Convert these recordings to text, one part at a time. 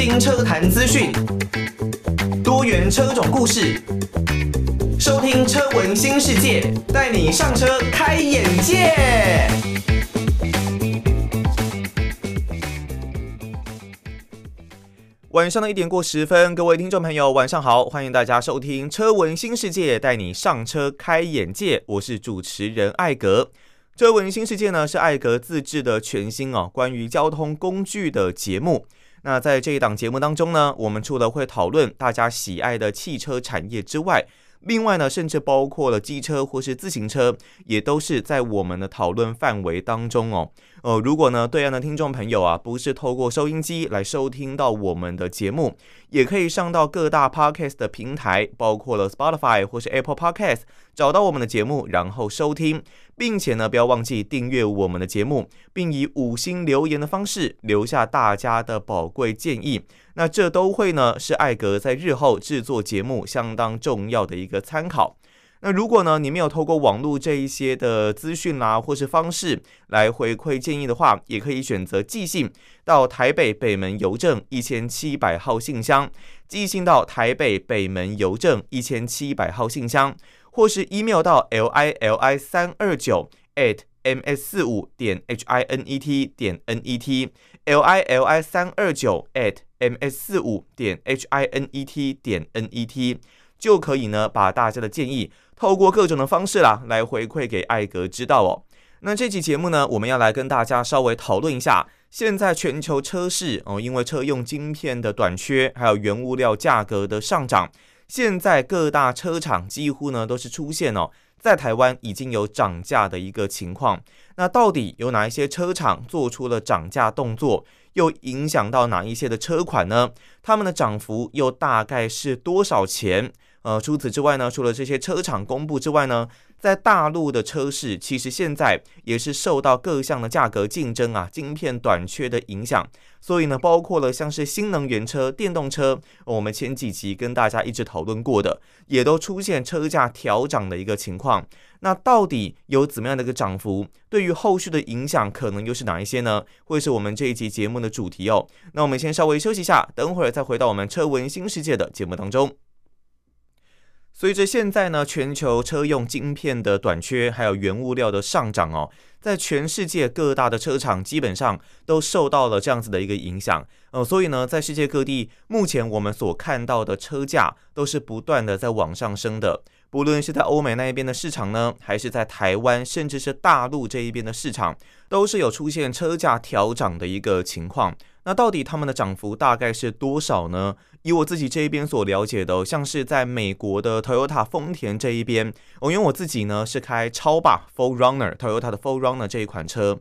新车坛资讯，多元车种故事，收听车闻新世界，带你上车开眼界。晚上的一点过十分，各位听众朋友，晚上好，欢迎大家收听车闻新世界，带你上车开眼界。我是主持人艾格。车闻新世界呢，是艾格自制的全新哦，关于交通工具的节目。那在这一档节目当中呢，我们除了会讨论大家喜爱的汽车产业之外，另外呢，甚至包括了机车或是自行车，也都是在我们的讨论范围当中哦。呃，如果呢，对岸的听众朋友啊，不是透过收音机来收听到我们的节目，也可以上到各大 Podcast 的平台，包括了 Spotify 或是 Apple Podcast，找到我们的节目，然后收听，并且呢，不要忘记订阅我们的节目，并以五星留言的方式留下大家的宝贵建议。那这都会呢，是艾格在日后制作节目相当重要的一个参考。那如果呢，你没有透过网络这一些的资讯啦，或是方式来回馈建议的话，也可以选择寄信到台北北门邮政一千七百号信箱，寄信到台北北门邮政一千七百号信箱，或是 email 到 l i l i 三二九 at m s 四五点 h i n e t 点 n e t l i l i 三二九 at m s 四五点 h i n e t 点 n e t 就可以呢，把大家的建议透过各种的方式啦，来回馈给艾格知道哦。那这期节目呢，我们要来跟大家稍微讨论一下，现在全球车市哦，因为车用晶片的短缺，还有原物料价格的上涨，现在各大车厂几乎呢都是出现哦，在台湾已经有涨价的一个情况。那到底有哪一些车厂做出了涨价动作？又影响到哪一些的车款呢？他们的涨幅又大概是多少钱？呃，除此之外呢，除了这些车厂公布之外呢，在大陆的车市，其实现在也是受到各项的价格竞争啊、晶片短缺的影响。所以呢，包括了像是新能源车、电动车，我们前几集跟大家一直讨论过的，也都出现车价调涨的一个情况。那到底有怎么样的一个涨幅？对于后续的影响，可能又是哪一些呢？会是我们这一集节目的主题哦。那我们先稍微休息一下，等会儿再回到我们车闻新世界的节目当中。随着现在呢，全球车用晶片的短缺，还有原物料的上涨哦，在全世界各大的车厂基本上都受到了这样子的一个影响呃，所以呢，在世界各地，目前我们所看到的车价都是不断的在往上升的。不论是在欧美那一边的市场呢，还是在台湾，甚至是大陆这一边的市场，都是有出现车价调涨的一个情况。那到底他们的涨幅大概是多少呢？以我自己这一边所了解的，像是在美国的 Toyota 丰田这一边，哦，因为我自己呢是开超霸 4Runner，Toyota 的 4Runner 这一款车，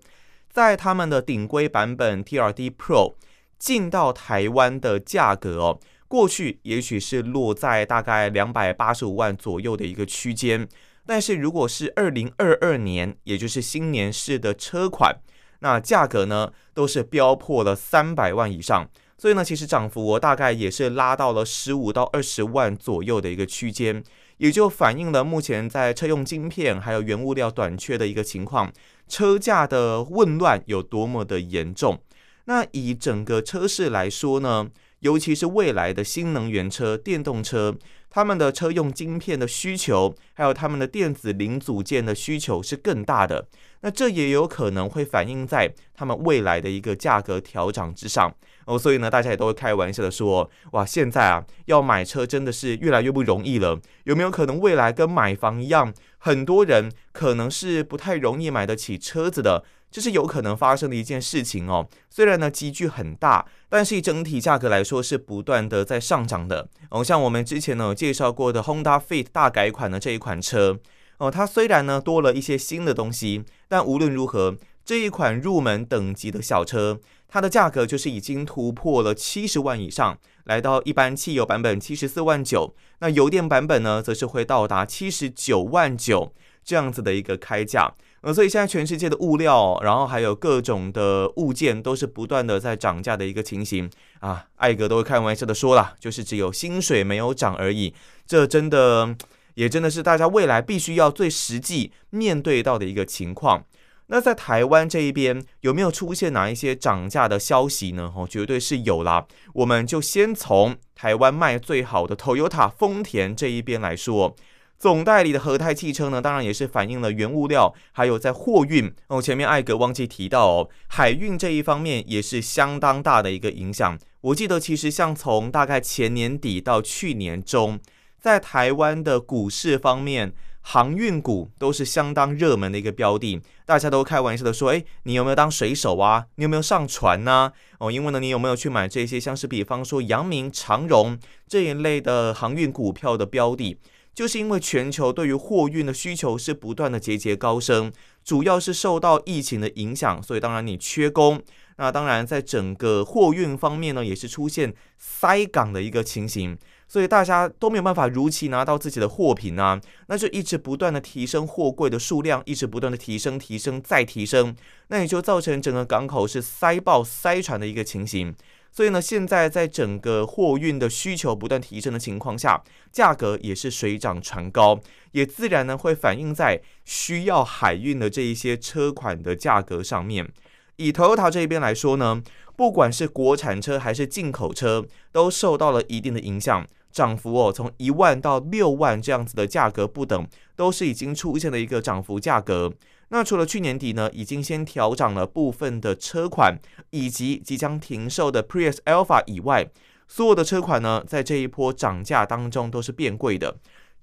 在他们的顶规版本 TRD Pro 进到台湾的价格哦。过去也许是落在大概两百八十五万左右的一个区间，但是如果是二零二二年，也就是新年式的车款，那价格呢都是飙破了三百万以上，所以呢，其实涨幅我大概也是拉到了十五到二十万左右的一个区间，也就反映了目前在车用晶片还有原物料短缺的一个情况，车价的混乱有多么的严重。那以整个车市来说呢，尤其是未来的新能源车、电动车，他们的车用晶片的需求，还有他们的电子零组件的需求是更大的。那这也有可能会反映在他们未来的一个价格调涨之上哦。所以呢，大家也都会开玩笑的说：“哇，现在啊，要买车真的是越来越不容易了。有没有可能未来跟买房一样，很多人可能是不太容易买得起车子的？”这是有可能发生的一件事情哦。虽然呢，积聚很大，但是整体价格来说是不断的在上涨的哦。像我们之前呢有介绍过的 Honda Fit 大改款的这一款车哦，它虽然呢多了一些新的东西，但无论如何，这一款入门等级的小车，它的价格就是已经突破了七十万以上，来到一般汽油版本七十四万九，那油电版本呢则是会到达七十九万九这样子的一个开价。呃，所以现在全世界的物料，然后还有各种的物件，都是不断的在涨价的一个情形啊。艾格都会开玩笑的说了，就是只有薪水没有涨而已。这真的也真的是大家未来必须要最实际面对到的一个情况。那在台湾这一边有没有出现哪一些涨价的消息呢？哦，绝对是有啦。我们就先从台湾卖最好的 Toyota 丰田这一边来说，总代理的和泰汽车呢，当然也是反映了原物料，还有在货运哦。前面艾格忘记提到哦，海运这一方面也是相当大的一个影响。我记得其实像从大概前年底到去年中，在台湾的股市方面。航运股都是相当热门的一个标的，大家都开玩笑的说：“诶，你有没有当水手啊？你有没有上船呢？哦，因为呢，你有没有去买这些像是比方说阳明、长荣这一类的航运股票的标的？就是因为全球对于货运的需求是不断的节节高升，主要是受到疫情的影响，所以当然你缺工。那当然在整个货运方面呢，也是出现塞港的一个情形。”所以大家都没有办法如期拿到自己的货品啊，那就一直不断的提升货柜的数量，一直不断的提升、提升再提升，那也就造成整个港口是塞爆、塞船的一个情形。所以呢，现在在整个货运的需求不断提升的情况下，价格也是水涨船高，也自然呢会反映在需要海运的这一些车款的价格上面。以 Toyota 这边来说呢，不管是国产车还是进口车，都受到了一定的影响。涨幅哦，从一万到六万这样子的价格不等，都是已经出现了一个涨幅价格。那除了去年底呢，已经先调涨了部分的车款，以及即将停售的 Prius Alpha 以外，所有的车款呢，在这一波涨价当中都是变贵的。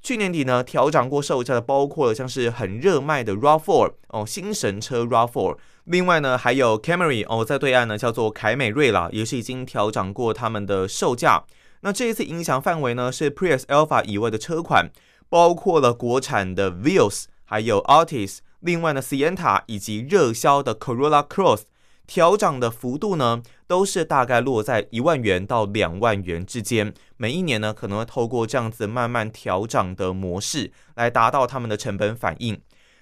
去年底呢，调涨过售价的包括了像是很热卖的 RAV4 哦，新神车 RAV4，另外呢还有 Camry 哦，在对岸呢叫做凯美瑞啦，也是已经调涨过他们的售价。那这一次影响范围呢，是 Prius Alpha 以外的车款，包括了国产的 Vios，还有 Altis，另外呢 Sienna 以及热销的 Corolla Cross，调涨的幅度呢，都是大概落在一万元到两万元之间。每一年呢，可能会透过这样子慢慢调涨的模式，来达到他们的成本反应。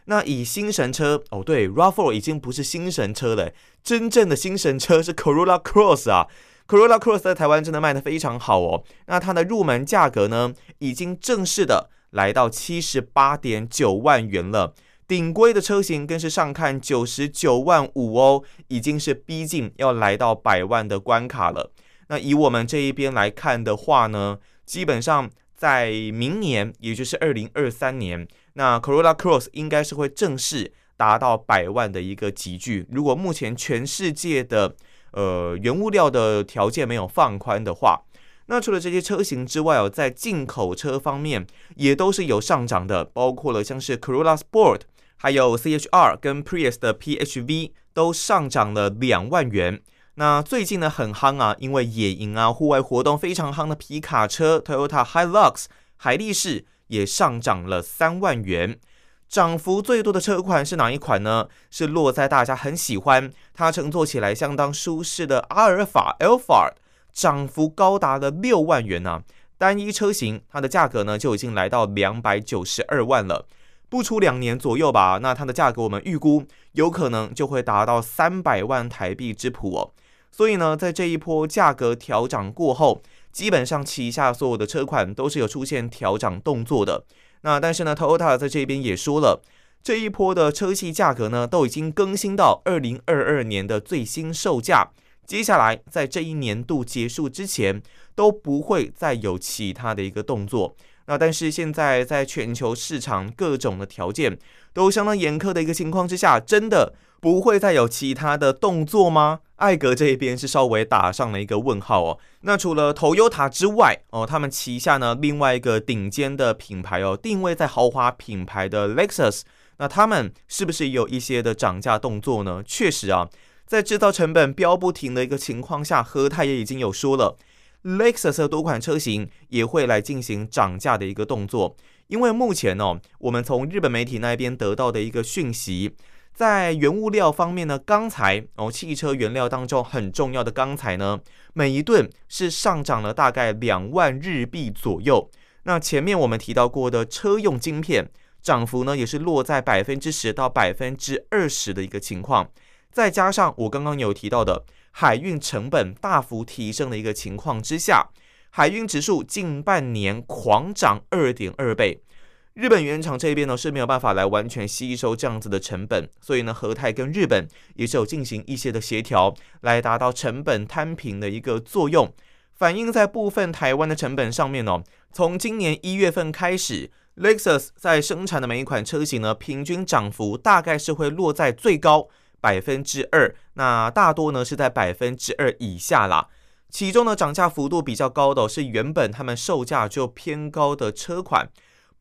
那以新神车哦，对，RAV4 已经不是新神车了，真正的新神车是 Corolla Cross 啊。Corolla Cross 在台湾真的卖的非常好哦。那它的入门价格呢，已经正式的来到七十八点九万元了。顶规的车型更是上看九十九万五哦，已经是逼近要来到百万的关卡了。那以我们这一边来看的话呢，基本上在明年，也就是二零二三年，那 Corolla Cross 应该是会正式达到百万的一个级距。如果目前全世界的呃，原物料的条件没有放宽的话，那除了这些车型之外哦，在进口车方面也都是有上涨的，包括了像是 Corolla Sport，还有 CHR 跟 Prius 的 PHV 都上涨了两万元。那最近呢很夯啊，因为野营啊、户外活动非常夯的皮卡车 Toyota Hilux 海力士也上涨了三万元。涨幅最多的车款是哪一款呢？是落在大家很喜欢、它乘坐起来相当舒适的阿尔法 Alphard，涨幅高达了六万元呢、单一车型它的价格呢就已经来到两百九十二万了，不出两年左右吧，那它的价格我们预估有可能就会达到三百万台币之谱哦。所以呢，在这一波价格调涨过后，基本上旗下所有的车款都是有出现调涨动作的。那但是呢，Toyota 在这边也说了，这一波的车系价格呢，都已经更新到二零二二年的最新售价。接下来在这一年度结束之前，都不会再有其他的一个动作。那但是现在在全球市场各种的条件都相当严苛的一个情况之下，真的不会再有其他的动作吗？艾格这一边是稍微打上了一个问号哦。那除了 Toyota 之外哦，他们旗下呢另外一个顶尖的品牌哦，定位在豪华品牌的 Lexus，那他们是不是也有一些的涨价动作呢？确实啊，在制造成本飙不停的一个情况下，和泰也已经有说了，Lexus 的多款车型也会来进行涨价的一个动作。因为目前哦，我们从日本媒体那边得到的一个讯息。在原物料方面呢，钢材哦，汽车原料当中很重要的钢材呢，每一吨是上涨了大概两万日币左右。那前面我们提到过的车用晶片涨幅呢，也是落在百分之十到百分之二十的一个情况。再加上我刚刚有提到的海运成本大幅提升的一个情况之下，海运指数近半年狂涨二点二倍。日本原厂这边呢是没有办法来完全吸收这样子的成本，所以呢，和泰跟日本也是有进行一些的协调，来达到成本摊平的一个作用。反映在部分台湾的成本上面哦，从今年一月份开始，Lexus 在生产的每一款车型呢，平均涨幅大概是会落在最高百分之二，那大多呢是在百分之二以下啦。其中呢，涨价幅度比较高的是原本他们售价就偏高的车款。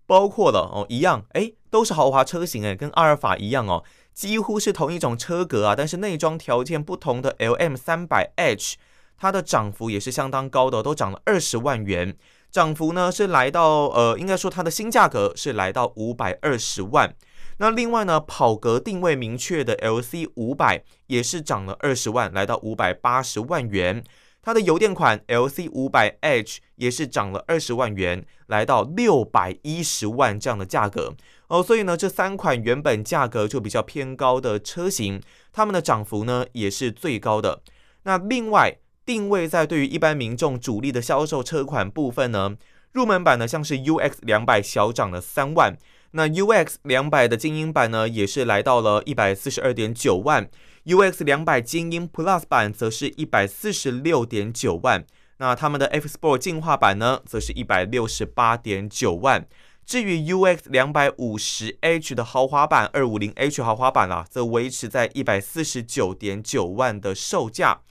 包括了哦，一样哎，都是豪华车型哎，跟阿尔法一样哦，几乎是同一种车格啊，但是内装条件不同的 LM 三百 H，它的涨幅也是相当高的，都涨了二十万元，涨幅呢是来到呃，应该说它的新价格是来到五百二十万。那另外呢，跑格定位明确的 LC 五百也是涨了二十万，来到五百八十万元。它的油电款 LC 五百 H 也是涨了二十万元，来到六百一十万这样的价格哦。所以呢，这三款原本价格就比较偏高的车型，它们的涨幅呢也是最高的。那另外定位在对于一般民众主力的销售车款部分呢，入门版呢像是 UX 两百小涨了三万，那 UX 两百的精英版呢也是来到了一百四十二点九万。UX 两百精英 Plus 版则是一百四十六点九万，那他们的 F Sport 进化版呢，则是一百六十八点九万。至于 UX 两百五十 H 的豪华版，二五零 H 豪华版啊，则维持在一百四十九点九万的售价。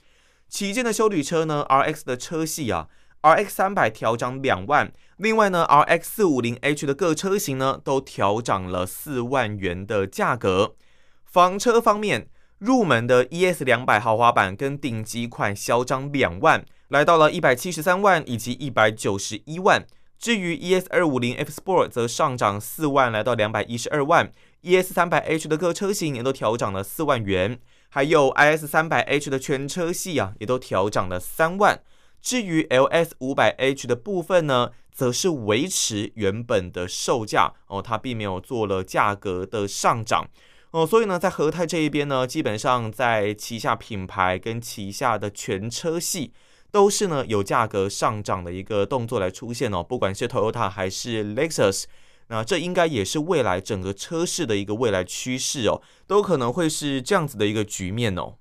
旗舰的修旅车呢，RX 的车系啊，RX 三百调涨两万，另外呢，RX 四五零 H 的各车型呢，都调涨了四万元的价格。房车方面。入门的 ES 两百豪华版跟顶级款小涨两万，来到了一百七十三万以及一百九十一万。至于 ES 二五零 F Sport 则上涨四万，来到两百一十二万。ES 三百 H 的各车型也都调涨了四万元，还有 IS 三百 H 的全车系啊，也都调涨了三万。至于 LS 五百 H 的部分呢，则是维持原本的售价哦，它并没有做了价格的上涨。哦，所以呢，在和泰这一边呢，基本上在旗下品牌跟旗下的全车系都是呢有价格上涨的一个动作来出现哦，不管是 Toyota 还是 Lexus，那这应该也是未来整个车市的一个未来趋势哦，都可能会是这样子的一个局面哦。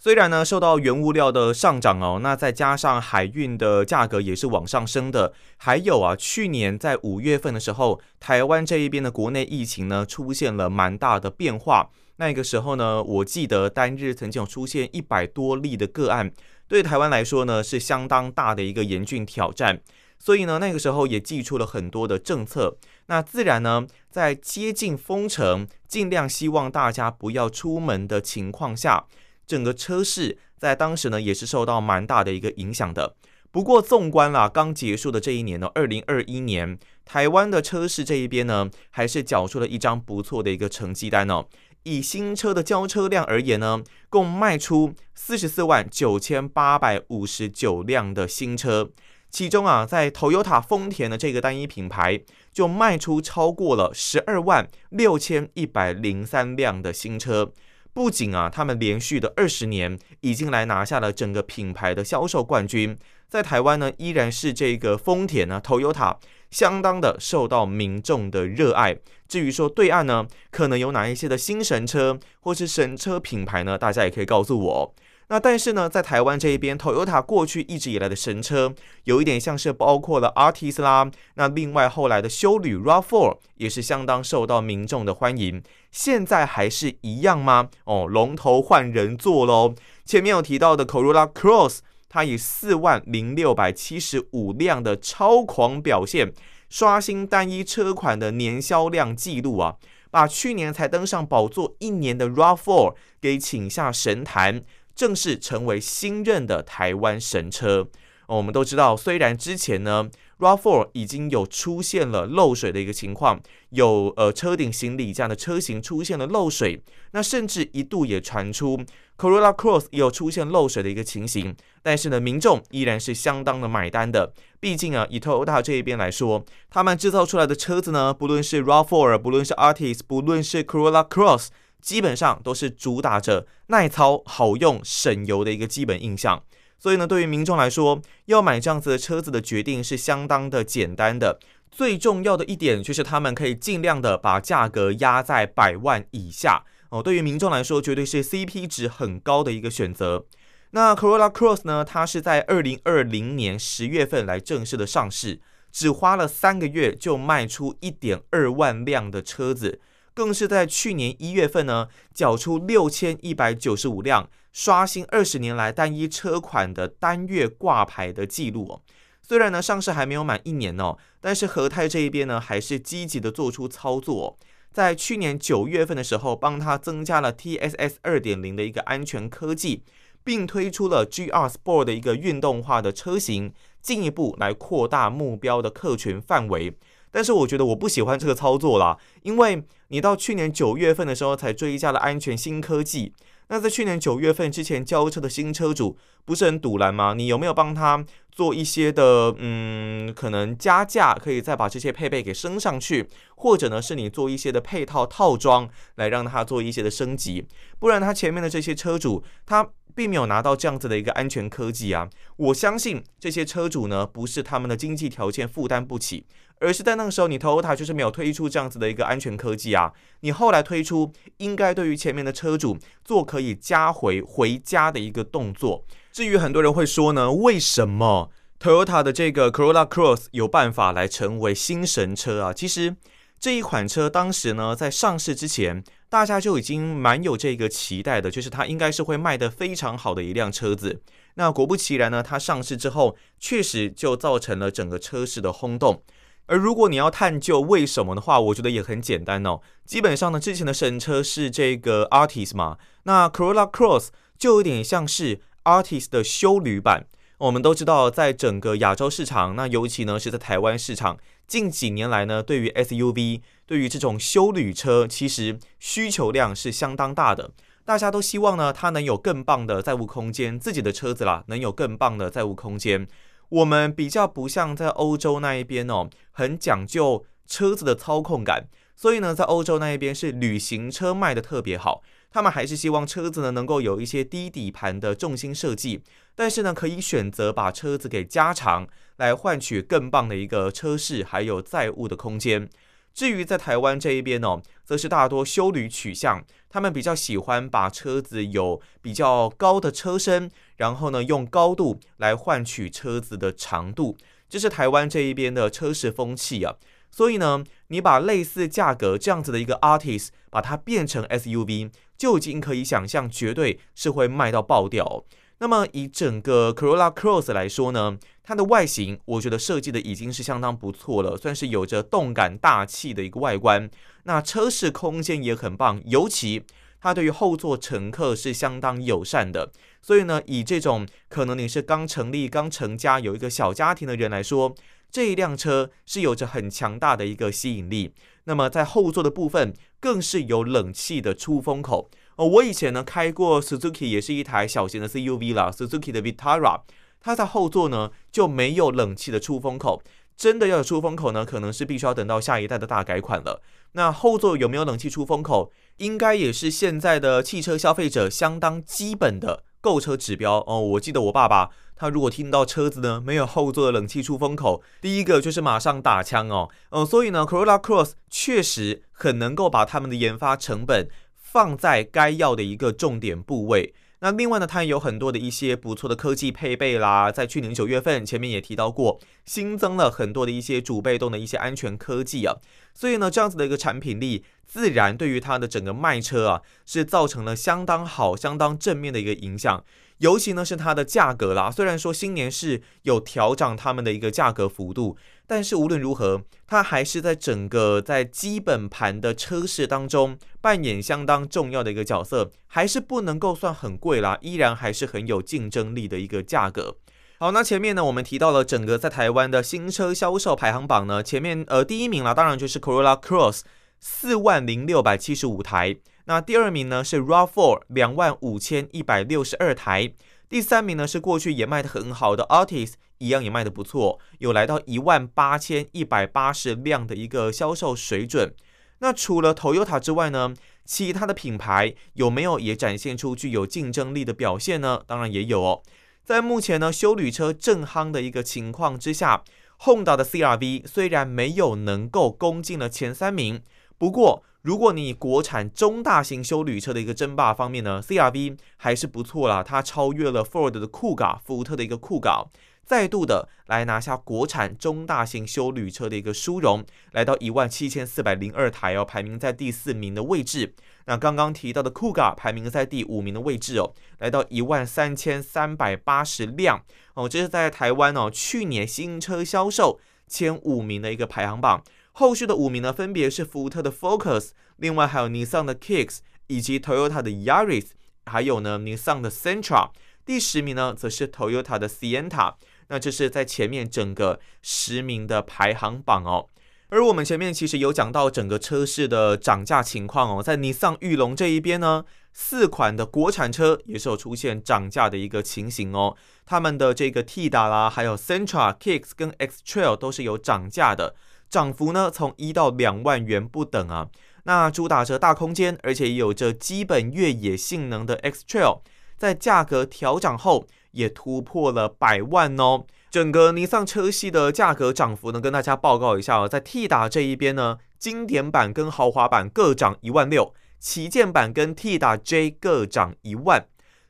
虽然呢，受到原物料的上涨哦，那再加上海运的价格也是往上升的，还有啊，去年在五月份的时候，台湾这一边的国内疫情呢出现了蛮大的变化。那个时候呢，我记得单日曾经有出现一百多例的个案，对台湾来说呢是相当大的一个严峻挑战。所以呢，那个时候也祭出了很多的政策。那自然呢，在接近封城，尽量希望大家不要出门的情况下。整个车市在当时呢，也是受到蛮大的一个影响的。不过，纵观了刚结束的这一年呢，二零二一年，台湾的车市这一边呢，还是缴出了一张不错的一个成绩单哦。以新车的交车量而言呢，共卖出四十四万九千八百五十九辆的新车，其中啊，在 Toyota 丰田的这个单一品牌，就卖出超过了十二万六千一百零三辆的新车。不仅啊，他们连续的二十年已经来拿下了整个品牌的销售冠军，在台湾呢，依然是这个丰田呢，Toyota 相当的受到民众的热爱。至于说对岸呢，可能有哪一些的新神车或是神车品牌呢？大家也可以告诉我。那但是呢，在台湾这一边，Toyota 过去一直以来的神车，有一点像是包括了 Artis 啦，那另外后来的修旅 RAV4 也是相当受到民众的欢迎。现在还是一样吗？哦，龙头换人做喽。前面有提到的 Corolla Cross，它以四万零六百七十五辆的超狂表现，刷新单一车款的年销量记录啊，把去年才登上宝座一年的 RAV4 给请下神坛。正式成为新任的台湾神车。哦，我们都知道，虽然之前呢，RAV4 已经有出现了漏水的一个情况，有呃车顶行李架的车型出现了漏水，那甚至一度也传出 Corolla Cross 也有出现漏水的一个情形。但是呢，民众依然是相当的买单的。毕竟啊，以 Toyota 这一边来说，他们制造出来的车子呢，不论是 RAV4，不论是 Artis，不论是 Corolla Cross。基本上都是主打着耐操、好用、省油的一个基本印象，所以呢，对于民众来说，要买这样子的车子的决定是相当的简单的，最重要的一点就是他们可以尽量的把价格压在百万以下哦。对于民众来说，绝对是 CP 值很高的一个选择。那 Corolla Cross 呢，它是在二零二零年十月份来正式的上市，只花了三个月就卖出一点二万辆的车子，更是在去年一月份呢，缴出六千一百九十五辆，刷新二十年来单一车款的单月挂牌的记录哦。虽然呢上市还没有满一年哦，但是和泰这一边呢还是积极的做出操作，在去年九月份的时候，帮他增加了 TSS 二点零的一个安全科技。并推出了 GR Sport 的一个运动化的车型，进一步来扩大目标的客群范围。但是我觉得我不喜欢这个操作啦，因为你到去年九月份的时候才追加了安全新科技。那在去年九月份之前交车的新车主不是很堵拦吗？你有没有帮他做一些的嗯，可能加价，可以再把这些配备给升上去，或者呢是你做一些的配套套装来让他做一些的升级？不然他前面的这些车主他。并没有拿到这样子的一个安全科技啊！我相信这些车主呢，不是他们的经济条件负担不起，而是在那个时候，你 Toyota 就是没有推出这样子的一个安全科技啊！你后来推出，应该对于前面的车主做可以加回回家的一个动作。至于很多人会说呢，为什么 Toyota 的这个 Corolla Cross 有办法来成为新神车啊？其实这一款车当时呢，在上市之前。大家就已经蛮有这个期待的，就是它应该是会卖得非常好的一辆车子。那果不其然呢，它上市之后确实就造成了整个车市的轰动。而如果你要探究为什么的话，我觉得也很简单哦。基本上呢，之前的神车是这个 Artis 嘛，那 Corolla Cross 就有点像是 Artis 的休旅版。我们都知道，在整个亚洲市场，那尤其呢是在台湾市场。近几年来呢，对于 SUV，对于这种休旅车，其实需求量是相当大的。大家都希望呢，它能有更棒的载物空间，自己的车子啦，能有更棒的载物空间。我们比较不像在欧洲那一边哦，很讲究车子的操控感，所以呢，在欧洲那一边是旅行车卖的特别好。他们还是希望车子呢能够有一些低底盘的重心设计，但是呢，可以选择把车子给加长。来换取更棒的一个车室，还有载物的空间。至于在台湾这一边呢，则是大多修旅取向，他们比较喜欢把车子有比较高的车身，然后呢，用高度来换取车子的长度，这是台湾这一边的车市风气啊。所以呢，你把类似价格这样子的一个 Artist，把它变成 SUV，就已经可以想象，绝对是会卖到爆掉。那么以整个 Corolla Cross 来说呢，它的外形我觉得设计的已经是相当不错了，算是有着动感大气的一个外观。那车室空间也很棒，尤其它对于后座乘客是相当友善的。所以呢，以这种可能你是刚成立、刚成家、有一个小家庭的人来说，这一辆车是有着很强大的一个吸引力。那么在后座的部分，更是有冷气的出风口。哦，我以前呢开过 Suzuki，也是一台小型的 CUV 啦，Suzuki 的 Vitara，它在后座呢就没有冷气的出风口。真的要有出风口呢，可能是必须要等到下一代的大改款了。那后座有没有冷气出风口，应该也是现在的汽车消费者相当基本的购车指标哦。我记得我爸爸，他如果听到车子呢没有后座的冷气出风口，第一个就是马上打枪哦。嗯，所以呢，Corolla Cross 确实很能够把他们的研发成本。放在该要的一个重点部位。那另外呢，它也有很多的一些不错的科技配备啦。在去年九月份，前面也提到过，新增了很多的一些主被动的一些安全科技啊。所以呢，这样子的一个产品力，自然对于它的整个卖车啊，是造成了相当好、相当正面的一个影响。尤其呢是它的价格啦，虽然说新年是有调涨他们的一个价格幅度，但是无论如何，它还是在整个在基本盘的车市当中扮演相当重要的一个角色，还是不能够算很贵啦，依然还是很有竞争力的一个价格。好，那前面呢我们提到了整个在台湾的新车销售排行榜呢，前面呃第一名啦，当然就是 Corolla Cross 四万零六百七十五台。那第二名呢是 RAV4 两万五千一百六十二台，第三名呢是过去也卖得很好的 Altis，一样也卖得不错，有来到一万八千一百八十辆的一个销售水准。那除了 Toyota 之外呢，其他的品牌有没有也展现出具有竞争力的表现呢？当然也有哦。在目前呢休旅车正夯的一个情况之下。Honda 的 CRV 虽然没有能够攻进了前三名，不过如果你国产中大型休旅车的一个争霸方面呢，CRV 还是不错啦，它超越了 Ford 的酷狗，福特的一个酷狗。再度的来拿下国产中大型休旅车的一个殊荣，来到一万七千四百零二台哦，排名在第四名的位置。那刚刚提到的酷狗排名在第五名的位置哦，来到一万三千三百八十辆哦，这是在台湾哦去年新车销售前五名的一个排行榜。后续的五名呢，分别是福特的 Focus，另外还有尼桑的 Kicks，以及 Toyota 的 Yaris，还有呢尼桑的 Sentra。第十名呢，则是 Toyota 的 Sienna。那这是在前面整个十名的排行榜哦，而我们前面其实有讲到整个车市的涨价情况哦，在尼桑裕隆这一边呢，四款的国产车也是有出现涨价的一个情形哦，他们的这个 T 打啦，还有 Sentra、Kicks 跟 X Trail 都是有涨价的，涨幅呢从一到两万元不等啊，那主打着大空间，而且也有着基本越野性能的 X Trail，在价格调涨后。也突破了百万哦！整个尼桑车系的价格涨幅呢，跟大家报告一下哦，在 T 打这一边呢，经典版跟豪华版各涨一万六，旗舰版跟 T 打 J 各涨一万。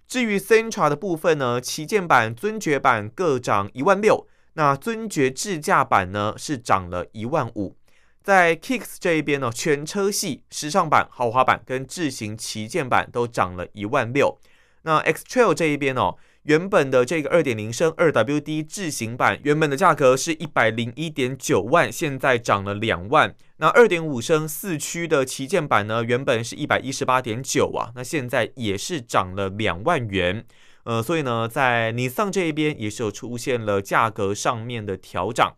至于 Sentra 的部分呢，旗舰版、尊爵版各涨一万六，那尊爵智驾版呢是涨了一万五。在 Kicks 这一边呢，全车系时尚版、豪华版跟智行旗舰版都涨了一万六。那 X Trail 这一边哦。原本的这个二点零升二 WD 智行版，原本的价格是一百零一点九万，现在涨了两万。那二点五升四驱的旗舰版呢，原本是一百一十八点九啊，那现在也是涨了两万元。呃，所以呢，在尼桑这一边也是有出现了价格上面的调涨。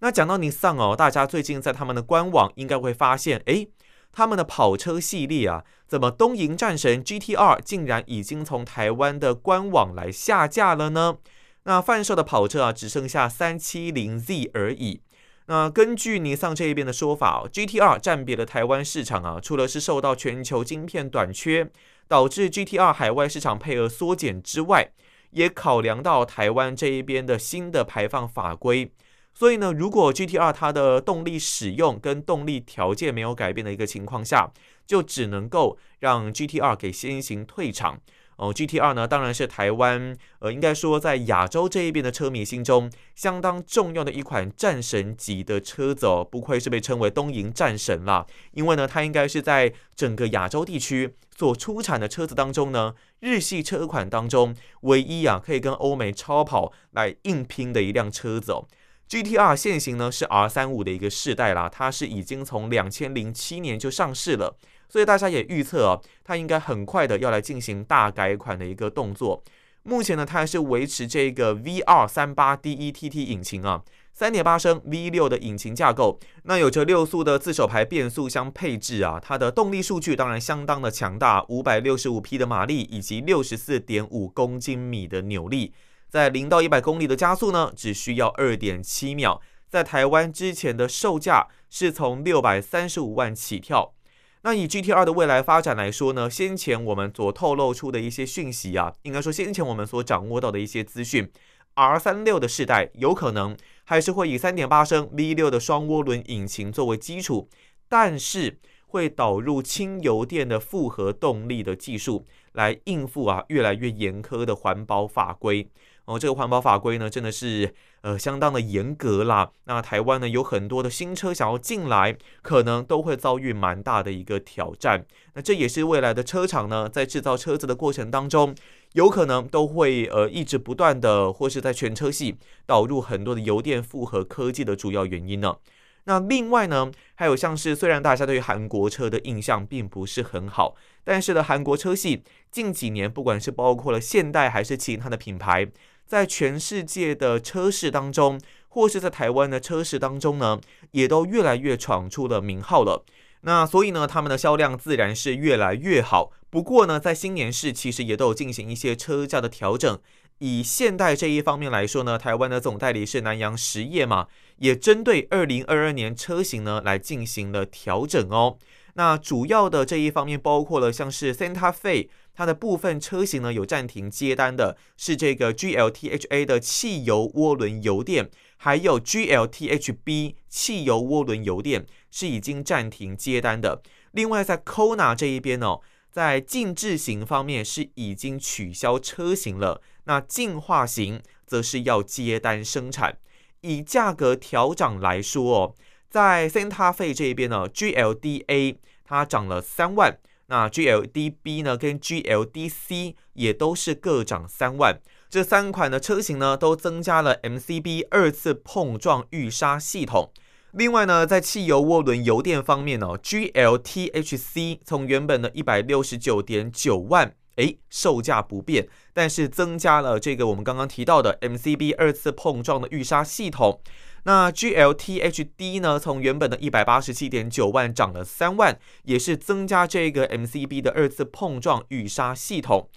那讲到尼桑哦，大家最近在他们的官网应该会发现，诶。他们的跑车系列啊，怎么东瀛战神 GTR 竟然已经从台湾的官网来下架了呢？那贩售的跑车啊，只剩下 370Z 而已。那根据尼桑这一边的说法，GTR 占别了台湾市场啊，除了是受到全球晶片短缺导致 GTR 海外市场配额缩减之外，也考量到台湾这一边的新的排放法规。所以呢，如果 GT-R 它的动力使用跟动力条件没有改变的一个情况下，就只能够让 GT-R 给先行退场哦。GT-R 呢，当然是台湾呃，应该说在亚洲这一边的车迷心中相当重要的一款战神级的车子哦，不愧是被称为东瀛战神啦。因为呢，它应该是在整个亚洲地区所出产的车子当中呢，日系车款当中唯一啊可以跟欧美超跑来硬拼的一辆车子哦。GTR 现行呢是 R 三五的一个世代啦，它是已经从两千零七年就上市了，所以大家也预测哦，它应该很快的要来进行大改款的一个动作。目前呢，它还是维持这个 V 二三八 DETT 引擎啊，三点八升 V 六的引擎架构，那有着六速的自手排变速箱配置啊，它的动力数据当然相当的强大，五百六十五匹的马力以及六十四点五公斤米的扭力。在零到一百公里的加速呢，只需要二点七秒。在台湾之前的售价是从六百三十五万起跳。那以 GT-R 的未来发展来说呢，先前我们所透露出的一些讯息啊，应该说先前我们所掌握到的一些资讯，R 三六的世代有可能还是会以三点八升 V 六的双涡轮引擎作为基础，但是会导入轻油电的复合动力的技术，来应付啊越来越严苛的环保法规。哦，这个环保法规呢，真的是呃相当的严格啦。那台湾呢，有很多的新车想要进来，可能都会遭遇蛮大的一个挑战。那这也是未来的车厂呢，在制造车子的过程当中，有可能都会呃一直不断的，或是在全车系导入很多的油电复合科技的主要原因呢。那另外呢，还有像是虽然大家对于韩国车的印象并不是很好，但是呢，韩国车系近几年不管是包括了现代还是其他的品牌。在全世界的车市当中，或是在台湾的车市当中呢，也都越来越闯出了名号了。那所以呢，他们的销量自然是越来越好。不过呢，在新年市其实也都有进行一些车价的调整。以现代这一方面来说呢，台湾的总代理是南洋实业嘛，也针对二零二二年车型呢来进行了调整哦。那主要的这一方面包括了像是 Santa Fe，它的部分车型呢有暂停接单的，是这个 GLTHA 的汽油涡轮油电，还有 GLTHB 汽油涡轮油电是已经暂停接单的。另外在 Kona 这一边呢、哦，在静置型方面是已经取消车型了，那进化型则是要接单生产。以价格调涨来说哦。在 Santa Fe 这边呢，GLDA 它涨了三万，那 GLDB 呢跟 GLDC 也都是各涨三万。这三款的车型呢都增加了 MCB 二次碰撞预刹系统。另外呢，在汽油涡轮油电方面呢，GLTHC 从原本的一百六十九点九万，哎，售价不变，但是增加了这个我们刚刚提到的 MCB 二次碰撞的预刹系统。那 GLTHD 呢？从原本的一百八十七点九万涨了三万，也是增加这个 MCB 的二次碰撞预刹系统。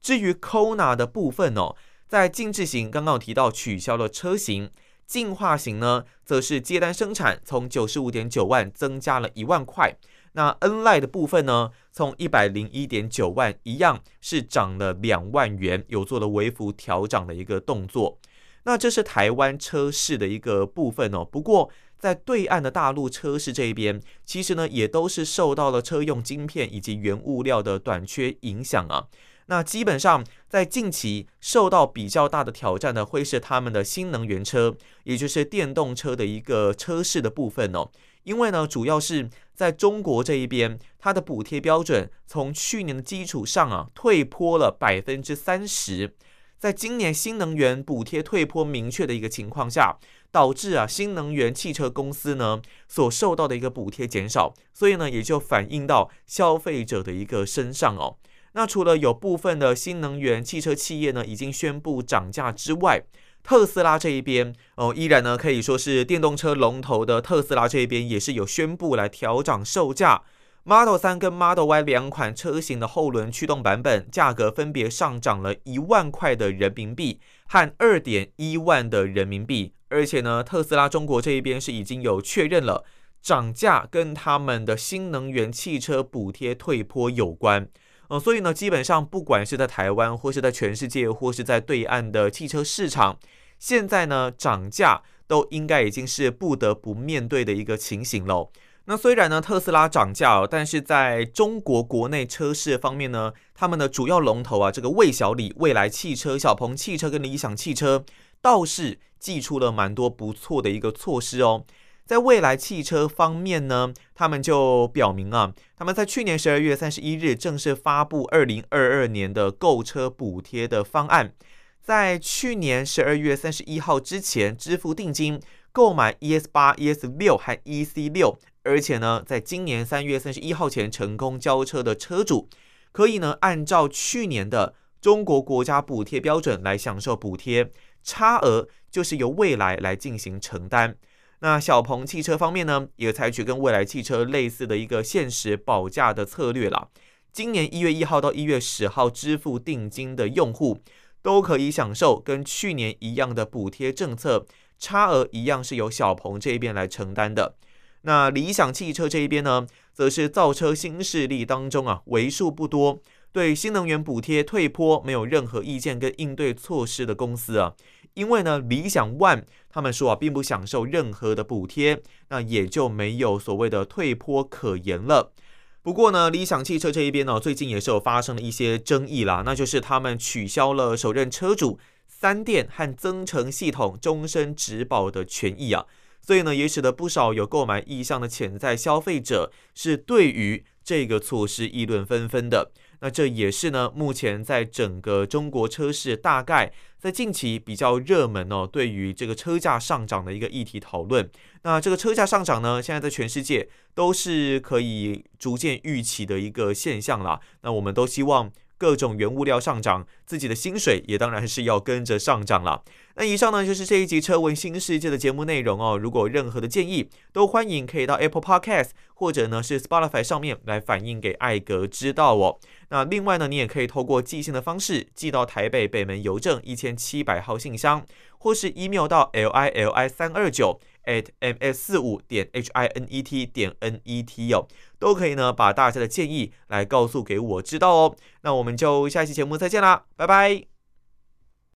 至于 Kona 的部分哦，在静置型刚刚有提到取消了车型，进化型呢，则是接单生产，从九十五点九万增加了一万块。那 N-Line 的部分呢，从一百零一点九万一样是涨了两万元，有做了微幅调涨的一个动作。那这是台湾车市的一个部分哦。不过，在对岸的大陆车市这一边，其实呢也都是受到了车用晶片以及原物料的短缺影响啊。那基本上在近期受到比较大的挑战的，会是他们的新能源车，也就是电动车的一个车市的部分哦。因为呢，主要是在中国这一边，它的补贴标准从去年的基础上啊，退坡了百分之三十。在今年新能源补贴退坡明确的一个情况下，导致啊新能源汽车公司呢所受到的一个补贴减少，所以呢也就反映到消费者的一个身上哦。那除了有部分的新能源汽车企业呢已经宣布涨价之外，特斯拉这一边哦依然呢可以说是电动车龙头的特斯拉这一边也是有宣布来调涨售价。Model 3跟 Model Y 两款车型的后轮驱动版本价格分别上涨了一万块的人民币和二点一万的人民币，而且呢，特斯拉中国这一边是已经有确认了涨价跟他们的新能源汽车补贴退坡有关。呃，所以呢，基本上不管是在台湾或是在全世界或是在对岸的汽车市场，现在呢涨价都应该已经是不得不面对的一个情形喽。那虽然呢，特斯拉涨价，但是在中国国内车市方面呢，他们的主要龙头啊，这个魏小李、蔚来汽车、小鹏汽车跟理想汽车倒是祭出了蛮多不错的一个措施哦。在蔚来汽车方面呢，他们就表明啊，他们在去年十二月三十一日正式发布二零二二年的购车补贴的方案，在去年十二月三十一号之前支付定金购买 ES 八、ES 六和 EC 六。而且呢，在今年三月三十一号前成功交车的车主，可以呢按照去年的中国国家补贴标准来享受补贴，差额就是由蔚来来进行承担。那小鹏汽车方面呢，也采取跟蔚来汽车类似的一个限时保价的策略了。今年一月一号到一月十号支付定金的用户，都可以享受跟去年一样的补贴政策，差额一样是由小鹏这一边来承担的。那理想汽车这一边呢，则是造车新势力当中啊，为数不多对新能源补贴退坡没有任何意见跟应对措施的公司啊。因为呢，理想 ONE 他们说啊，并不享受任何的补贴，那也就没有所谓的退坡可言了。不过呢，理想汽车这一边呢，最近也是有发生了一些争议啦，那就是他们取消了首任车主三电和增程系统终身质保的权益啊。所以呢，也使得不少有购买意向的潜在消费者是对于这个措施议论纷纷的。那这也是呢，目前在整个中国车市，大概在近期比较热门哦，对于这个车价上涨的一个议题讨论。那这个车价上涨呢，现在在全世界都是可以逐渐预期的一个现象啦。那我们都希望。各种原物料上涨，自己的薪水也当然是要跟着上涨了。那以上呢，就是这一集《车闻新世界》的节目内容哦。如果有任何的建议，都欢迎可以到 Apple Podcast 或者呢是 Spotify 上面来反映给艾格知道哦。那另外呢，你也可以透过寄信的方式寄到台北北门邮政一千七百号信箱，或是 email 到 l i l i 三二九 at ms 四五点 h i n e t 点 n e t 哦，都可以呢把大家的建议来告诉给我知道哦。那我们就下期节目再见啦，拜拜。